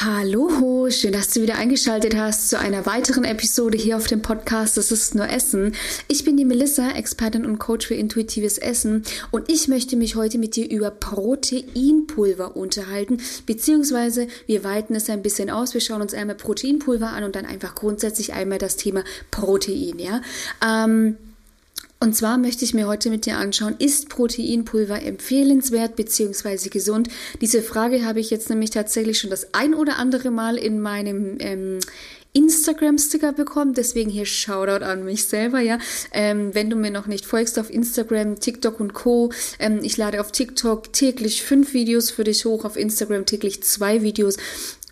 Hallo, schön, dass du wieder eingeschaltet hast zu einer weiteren Episode hier auf dem Podcast Das ist nur Essen. Ich bin die Melissa, Expertin und Coach für intuitives Essen und ich möchte mich heute mit dir über Proteinpulver unterhalten, beziehungsweise wir weiten es ein bisschen aus. Wir schauen uns einmal Proteinpulver an und dann einfach grundsätzlich einmal das Thema Protein, ja. Ähm, und zwar möchte ich mir heute mit dir anschauen, ist Proteinpulver empfehlenswert bzw. gesund? Diese Frage habe ich jetzt nämlich tatsächlich schon das ein oder andere Mal in meinem ähm, Instagram-Sticker bekommen. Deswegen hier Shoutout an mich selber, ja. Ähm, wenn du mir noch nicht folgst auf Instagram, TikTok und Co. Ähm, ich lade auf TikTok täglich fünf Videos für dich hoch, auf Instagram täglich zwei Videos.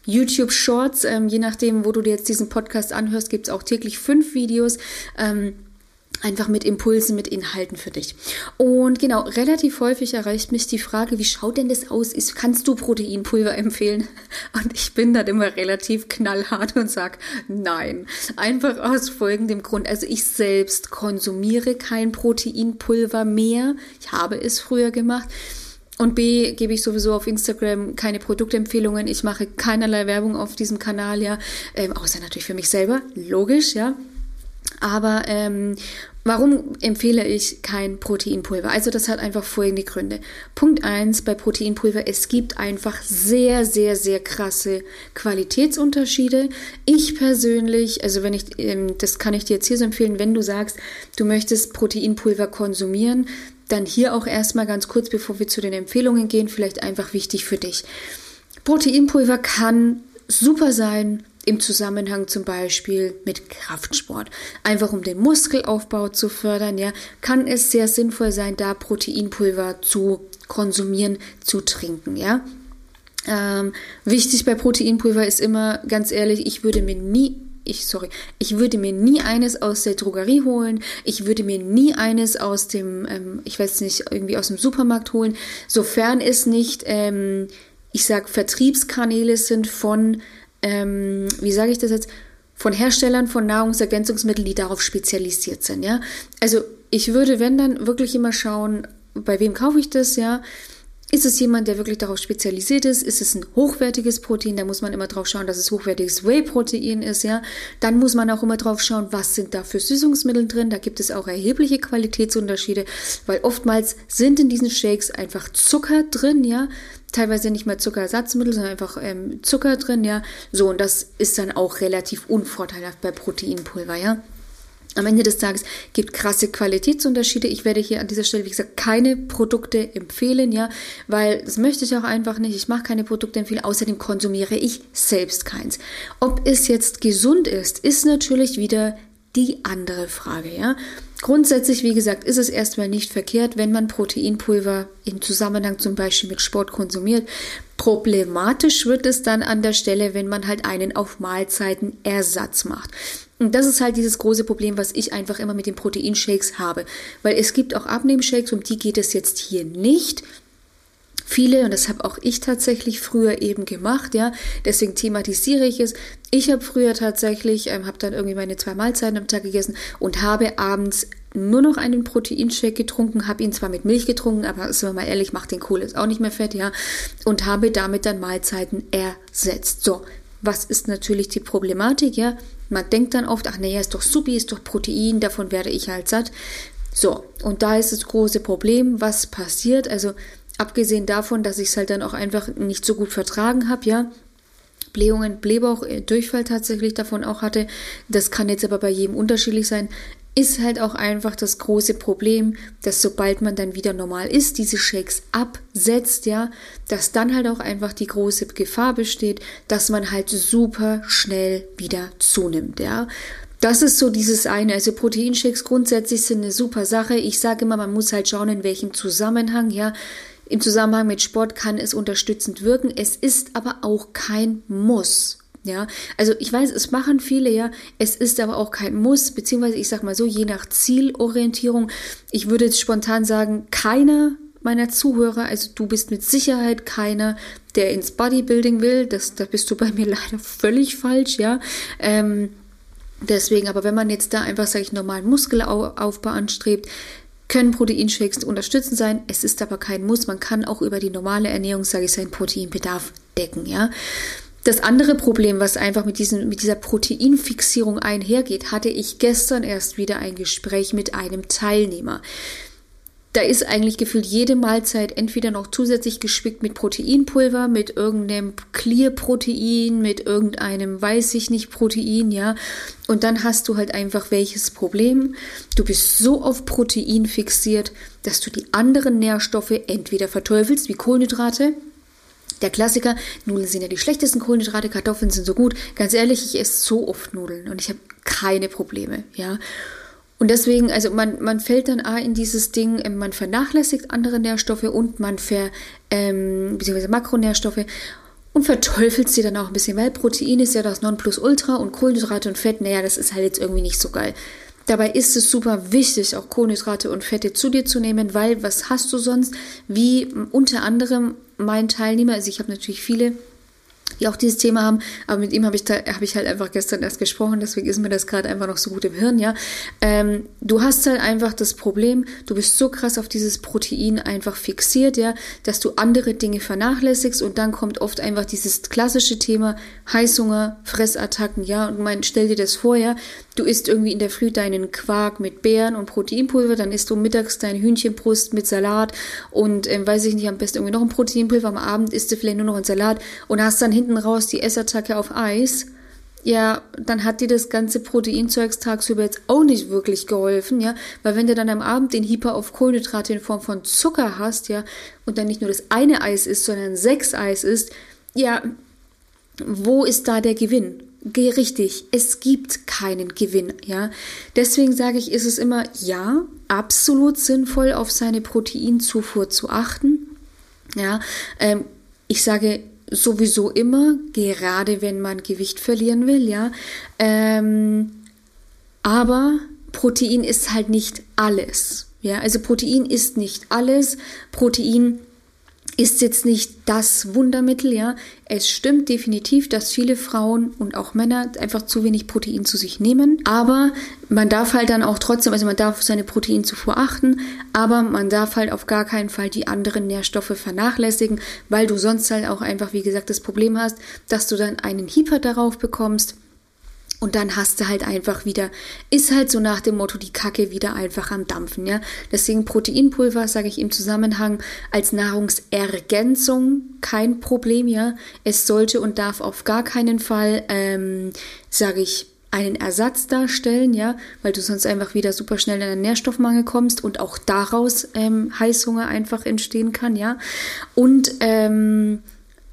YouTube Shorts, ähm, je nachdem, wo du dir jetzt diesen Podcast anhörst, gibt es auch täglich fünf Videos. Ähm, einfach mit Impulsen, mit Inhalten für dich. Und genau, relativ häufig erreicht mich die Frage, wie schaut denn das aus? Ist, kannst du Proteinpulver empfehlen? Und ich bin dann immer relativ knallhart und sage, nein. Einfach aus folgendem Grund. Also ich selbst konsumiere kein Proteinpulver mehr. Ich habe es früher gemacht. Und B, gebe ich sowieso auf Instagram keine Produktempfehlungen. Ich mache keinerlei Werbung auf diesem Kanal, ja. Ähm, außer natürlich für mich selber. Logisch, ja. Aber ähm, warum empfehle ich kein Proteinpulver? Also das hat einfach folgende Gründe. Punkt eins bei Proteinpulver, es gibt einfach sehr, sehr, sehr krasse Qualitätsunterschiede. Ich persönlich, also wenn ich, ähm, das kann ich dir jetzt hier so empfehlen, wenn du sagst, du möchtest Proteinpulver konsumieren, dann hier auch erstmal ganz kurz, bevor wir zu den Empfehlungen gehen, vielleicht einfach wichtig für dich. Proteinpulver kann super sein im Zusammenhang zum Beispiel mit Kraftsport. Einfach um den Muskelaufbau zu fördern, ja, kann es sehr sinnvoll sein, da Proteinpulver zu konsumieren, zu trinken, ja. Ähm, wichtig bei Proteinpulver ist immer, ganz ehrlich, ich würde mir nie ich, sorry, ich würde mir nie eines aus der Drogerie holen. Ich würde mir nie eines aus dem, ähm, ich weiß nicht, irgendwie aus dem Supermarkt holen, sofern es nicht, ähm, ich sag, Vertriebskanäle sind von ähm, wie sage ich das jetzt, von Herstellern von Nahrungsergänzungsmitteln, die darauf spezialisiert sind, ja. Also ich würde, wenn dann, wirklich immer schauen, bei wem kaufe ich das, ja. Ist es jemand, der wirklich darauf spezialisiert ist? Ist es ein hochwertiges Protein? Da muss man immer drauf schauen, dass es hochwertiges Whey-Protein ist, ja. Dann muss man auch immer drauf schauen, was sind da für Süßungsmittel drin. Da gibt es auch erhebliche Qualitätsunterschiede, weil oftmals sind in diesen Shakes einfach Zucker drin, ja teilweise nicht mehr Zuckerersatzmittel, sondern einfach ähm, Zucker drin, ja. So, und das ist dann auch relativ unvorteilhaft bei Proteinpulver, ja. Am Ende des Tages gibt krasse Qualitätsunterschiede. Ich werde hier an dieser Stelle, wie gesagt, keine Produkte empfehlen, ja, weil das möchte ich auch einfach nicht. Ich mache keine Produkte empfehlen. Außerdem konsumiere ich selbst keins. Ob es jetzt gesund ist, ist natürlich wieder die andere Frage, ja. Grundsätzlich, wie gesagt, ist es erstmal nicht verkehrt, wenn man Proteinpulver im Zusammenhang zum Beispiel mit Sport konsumiert. Problematisch wird es dann an der Stelle, wenn man halt einen auf Mahlzeiten Ersatz macht. Und das ist halt dieses große Problem, was ich einfach immer mit den Proteinshakes habe. Weil es gibt auch Abnehmshakes, um die geht es jetzt hier nicht viele, und das habe auch ich tatsächlich früher eben gemacht, ja, deswegen thematisiere ich es. Ich habe früher tatsächlich, ähm, habe dann irgendwie meine zwei Mahlzeiten am Tag gegessen und habe abends nur noch einen Proteinshake getrunken, habe ihn zwar mit Milch getrunken, aber sind wir mal ehrlich, macht den Kohl jetzt auch nicht mehr fett, ja, und habe damit dann Mahlzeiten ersetzt. So, was ist natürlich die Problematik, ja? Man denkt dann oft, ach naja, ist doch Supi, ist doch Protein, davon werde ich halt satt. So, und da ist das große Problem, was passiert. Also Abgesehen davon, dass ich es halt dann auch einfach nicht so gut vertragen habe, ja. Blähungen, Blähbauch, äh, Durchfall tatsächlich davon auch hatte. Das kann jetzt aber bei jedem unterschiedlich sein. Ist halt auch einfach das große Problem, dass sobald man dann wieder normal ist, diese Shakes absetzt, ja, dass dann halt auch einfach die große Gefahr besteht, dass man halt super schnell wieder zunimmt, ja. Das ist so dieses eine. Also Proteinshakes grundsätzlich sind eine super Sache. Ich sage immer, man muss halt schauen, in welchem Zusammenhang, ja. Im Zusammenhang mit Sport kann es unterstützend wirken. Es ist aber auch kein Muss. Ja, also ich weiß, es machen viele, ja. Es ist aber auch kein Muss, beziehungsweise ich sag mal so, je nach Zielorientierung. Ich würde jetzt spontan sagen, keiner meiner Zuhörer, also du bist mit Sicherheit keiner, der ins Bodybuilding will. Das, da bist du bei mir leider völlig falsch, ja. Ähm, deswegen, aber wenn man jetzt da einfach, sage ich, normalen Muskelaufbau anstrebt, können Proteinshakes unterstützend sein. Es ist aber kein Muss. Man kann auch über die normale Ernährung, sage ich, seinen Proteinbedarf decken, ja. Das andere Problem, was einfach mit, diesen, mit dieser Proteinfixierung einhergeht, hatte ich gestern erst wieder ein Gespräch mit einem Teilnehmer. Da ist eigentlich gefühlt jede Mahlzeit entweder noch zusätzlich gespickt mit Proteinpulver, mit irgendeinem Clear-Protein, mit irgendeinem weiß ich nicht Protein, ja. Und dann hast du halt einfach welches Problem. Du bist so auf Protein fixiert, dass du die anderen Nährstoffe entweder verteufelst, wie Kohlenhydrate, der Klassiker, Nudeln sind ja die schlechtesten Kohlenhydrate, Kartoffeln sind so gut. Ganz ehrlich, ich esse so oft Nudeln und ich habe keine Probleme, ja. Und deswegen, also man, man fällt dann A in dieses Ding, ähm, man vernachlässigt andere Nährstoffe und man ver, ähm, beziehungsweise Makronährstoffe und verteufelt sie dann auch ein bisschen, weil Protein ist ja das Nonplusultra und Kohlenhydrate und Fett, naja, das ist halt jetzt irgendwie nicht so geil. Dabei ist es super wichtig, auch Kohlenhydrate und Fette zu dir zu nehmen, weil was hast du sonst? Wie unter anderem mein Teilnehmer, also ich habe natürlich viele die auch dieses Thema haben, aber mit ihm habe ich da habe ich halt einfach gestern erst gesprochen, deswegen ist mir das gerade einfach noch so gut im Hirn, ja. Ähm, du hast halt einfach das Problem, du bist so krass auf dieses Protein einfach fixiert, ja, dass du andere Dinge vernachlässigst und dann kommt oft einfach dieses klassische Thema Heißhunger, Fressattacken, ja, und mein, stell dir das vor, ja, du isst irgendwie in der Früh deinen Quark mit Beeren und Proteinpulver, dann isst du mittags dein Hühnchenbrust mit Salat und ähm, weiß ich nicht, am besten irgendwie noch ein Proteinpulver, am Abend isst du vielleicht nur noch einen Salat und hast dann hinten raus die Essattacke auf Eis. Ja, dann hat dir das ganze Proteinzeugs tagsüber jetzt auch nicht wirklich geholfen, ja, weil wenn du dann am Abend den Hyper auf Kohlenhydrate in Form von Zucker hast, ja, und dann nicht nur das eine Eis isst, sondern sechs Eis isst, ja, wo ist da der Gewinn? Richtig, es gibt keinen Gewinn, ja. Deswegen sage ich, ist es immer, ja, absolut sinnvoll, auf seine Proteinzufuhr zu achten. Ja, ähm, ich sage sowieso immer, gerade wenn man Gewicht verlieren will, ja. Ähm, aber Protein ist halt nicht alles. Ja, also Protein ist nicht alles. Protein ist jetzt nicht das Wundermittel, ja. Es stimmt definitiv, dass viele Frauen und auch Männer einfach zu wenig Protein zu sich nehmen. Aber man darf halt dann auch trotzdem, also man darf seine Proteinzufuhr achten, aber man darf halt auf gar keinen Fall die anderen Nährstoffe vernachlässigen, weil du sonst halt auch einfach, wie gesagt, das Problem hast, dass du dann einen Hyper darauf bekommst und dann hast du halt einfach wieder, ist halt so nach dem Motto, die Kacke wieder einfach am Dampfen, ja. Deswegen Proteinpulver, sage ich im Zusammenhang, als Nahrungsergänzung kein Problem, ja. Es sollte und darf auf gar keinen Fall, ähm, sage ich, einen Ersatz darstellen, ja, weil du sonst einfach wieder super schnell in einen Nährstoffmangel kommst und auch daraus ähm, Heißhunger einfach entstehen kann, ja. Und ähm,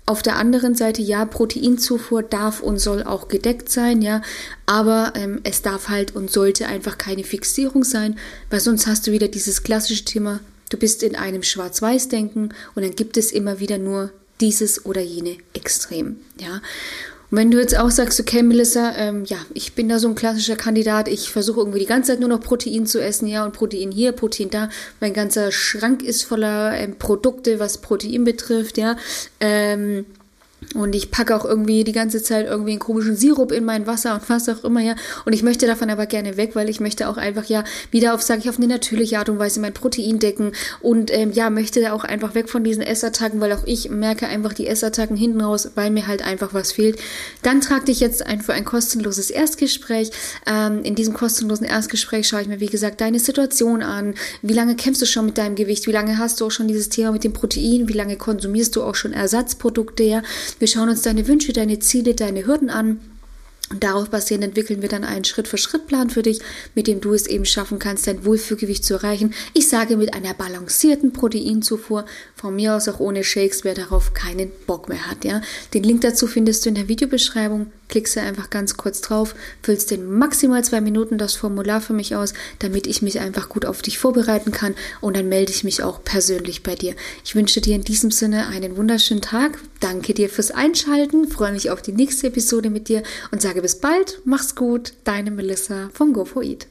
auf der anderen Seite, ja, Proteinzufuhr darf und soll auch gedeckt sein, ja, aber ähm, es darf halt und sollte einfach keine Fixierung sein, weil sonst hast du wieder dieses klassische Thema, du bist in einem Schwarz-Weiß-Denken und dann gibt es immer wieder nur dieses oder jene Extrem, ja. Wenn du jetzt auch sagst, okay, Melissa, ähm, ja, ich bin da so ein klassischer Kandidat, ich versuche irgendwie die ganze Zeit nur noch Protein zu essen, ja, und Protein hier, Protein da, mein ganzer Schrank ist voller ähm, Produkte, was Protein betrifft, ja, ähm, und ich packe auch irgendwie die ganze Zeit irgendwie einen komischen Sirup in mein Wasser und was auch immer, ja. Und ich möchte davon aber gerne weg, weil ich möchte auch einfach, ja, wieder auf, sage ich, auf eine natürliche Art und Weise mein Protein decken. Und ähm, ja, möchte auch einfach weg von diesen Essattacken, weil auch ich merke einfach die Essattacken hinten raus, weil mir halt einfach was fehlt. Dann trag dich jetzt ein für ein kostenloses Erstgespräch. Ähm, in diesem kostenlosen Erstgespräch schaue ich mir, wie gesagt, deine Situation an. Wie lange kämpfst du schon mit deinem Gewicht? Wie lange hast du auch schon dieses Thema mit dem Protein? Wie lange konsumierst du auch schon Ersatzprodukte, ja? Wir schauen uns deine Wünsche, deine Ziele, deine Hürden an und darauf basierend entwickeln wir dann einen Schritt-für-Schritt-Plan für dich, mit dem du es eben schaffen kannst, dein Wohlfühlgewicht zu erreichen. Ich sage mit einer balancierten Proteinzufuhr, von mir aus auch ohne Shakes, wer darauf keinen Bock mehr hat. Ja? Den Link dazu findest du in der Videobeschreibung. Klickst du einfach ganz kurz drauf, füllst in maximal zwei Minuten das Formular für mich aus, damit ich mich einfach gut auf dich vorbereiten kann und dann melde ich mich auch persönlich bei dir. Ich wünsche dir in diesem Sinne einen wunderschönen Tag. Danke dir fürs Einschalten, freue mich auf die nächste Episode mit dir und sage bis bald, mach's gut, deine Melissa von Go4Eat.